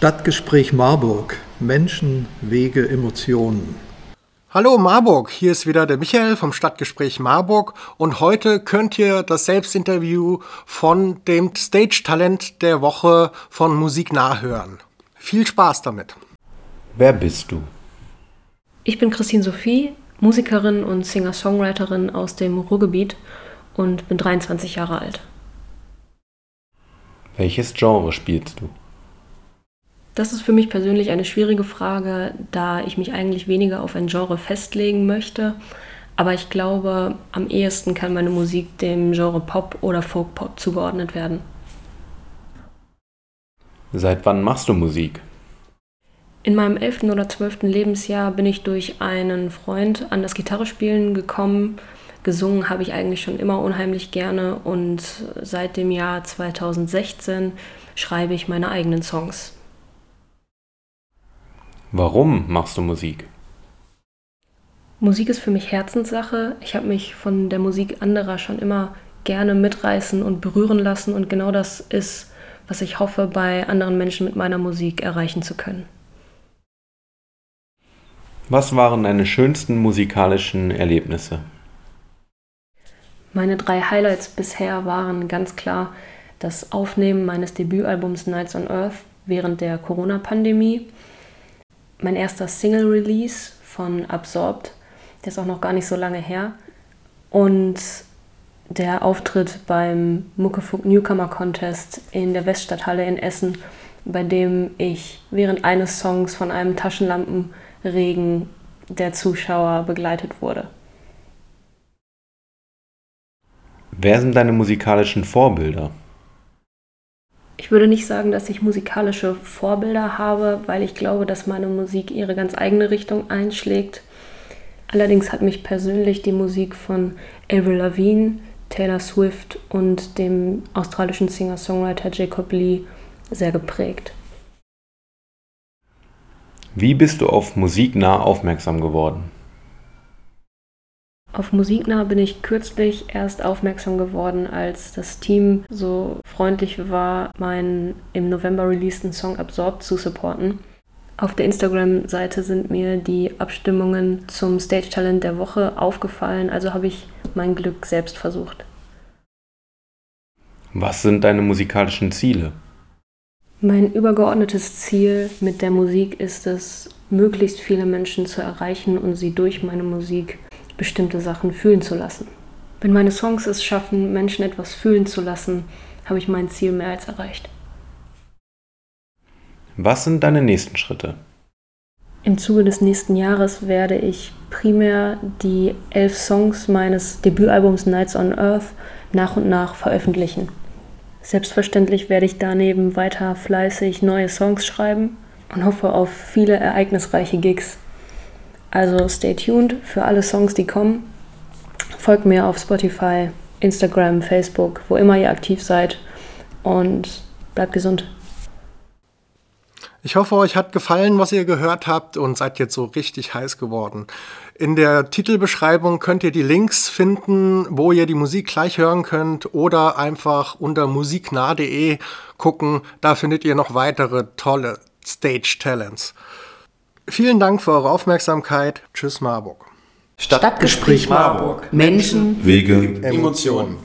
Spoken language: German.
Stadtgespräch Marburg. Menschen, Wege, Emotionen. Hallo Marburg, hier ist wieder der Michael vom Stadtgespräch Marburg und heute könnt ihr das Selbstinterview von dem Stage-Talent der Woche von Musik nachhören. Viel Spaß damit. Wer bist du? Ich bin Christine Sophie, Musikerin und Singer-Songwriterin aus dem Ruhrgebiet und bin 23 Jahre alt. Welches Genre spielst du? Das ist für mich persönlich eine schwierige Frage, da ich mich eigentlich weniger auf ein Genre festlegen möchte. Aber ich glaube, am ehesten kann meine Musik dem Genre Pop oder Folk-Pop zugeordnet werden. Seit wann machst du Musik? In meinem elften oder zwölften Lebensjahr bin ich durch einen Freund an das Gitarrespielen gekommen. Gesungen habe ich eigentlich schon immer unheimlich gerne und seit dem Jahr 2016 schreibe ich meine eigenen Songs. Warum machst du Musik? Musik ist für mich Herzenssache. Ich habe mich von der Musik anderer schon immer gerne mitreißen und berühren lassen und genau das ist, was ich hoffe, bei anderen Menschen mit meiner Musik erreichen zu können. Was waren deine schönsten musikalischen Erlebnisse? Meine drei Highlights bisher waren ganz klar das Aufnehmen meines Debütalbums Nights on Earth während der Corona-Pandemie mein erster Single-Release von Absorbed. Der ist auch noch gar nicht so lange her. Und der Auftritt beim Muckefuck Newcomer Contest in der Weststadthalle in Essen, bei dem ich während eines Songs von einem Taschenlampenregen der Zuschauer begleitet wurde. Wer sind deine musikalischen Vorbilder? Ich würde nicht sagen, dass ich musikalische Vorbilder habe, weil ich glaube, dass meine Musik ihre ganz eigene Richtung einschlägt. Allerdings hat mich persönlich die Musik von Avril Lavigne, Taylor Swift und dem australischen Singer-Songwriter Jacob Lee sehr geprägt. Wie bist du auf Musiknah aufmerksam geworden? Auf Musiknah bin ich kürzlich erst aufmerksam geworden, als das Team so freundlich war, meinen im November releaseden Song Absorb zu supporten. Auf der Instagram-Seite sind mir die Abstimmungen zum Stage Talent der Woche aufgefallen, also habe ich mein Glück selbst versucht. Was sind deine musikalischen Ziele? Mein übergeordnetes Ziel mit der Musik ist es, möglichst viele Menschen zu erreichen und sie durch meine Musik bestimmte Sachen fühlen zu lassen. Wenn meine Songs es schaffen, Menschen etwas fühlen zu lassen, habe ich mein Ziel mehr als erreicht. Was sind deine nächsten Schritte? Im Zuge des nächsten Jahres werde ich primär die elf Songs meines Debütalbums Nights on Earth nach und nach veröffentlichen. Selbstverständlich werde ich daneben weiter fleißig neue Songs schreiben und hoffe auf viele ereignisreiche Gigs also stay tuned für alle Songs, die kommen. Folgt mir auf Spotify, Instagram, Facebook, wo immer ihr aktiv seid und bleibt gesund. Ich hoffe, euch hat gefallen, was ihr gehört habt und seid jetzt so richtig heiß geworden. In der Titelbeschreibung könnt ihr die Links finden, wo ihr die Musik gleich hören könnt oder einfach unter musiknah.de gucken. Da findet ihr noch weitere tolle Stage Talents. Vielen Dank für eure Aufmerksamkeit. Tschüss Marburg. Stadtgespräch Marburg. Menschen, Wege, Emotionen.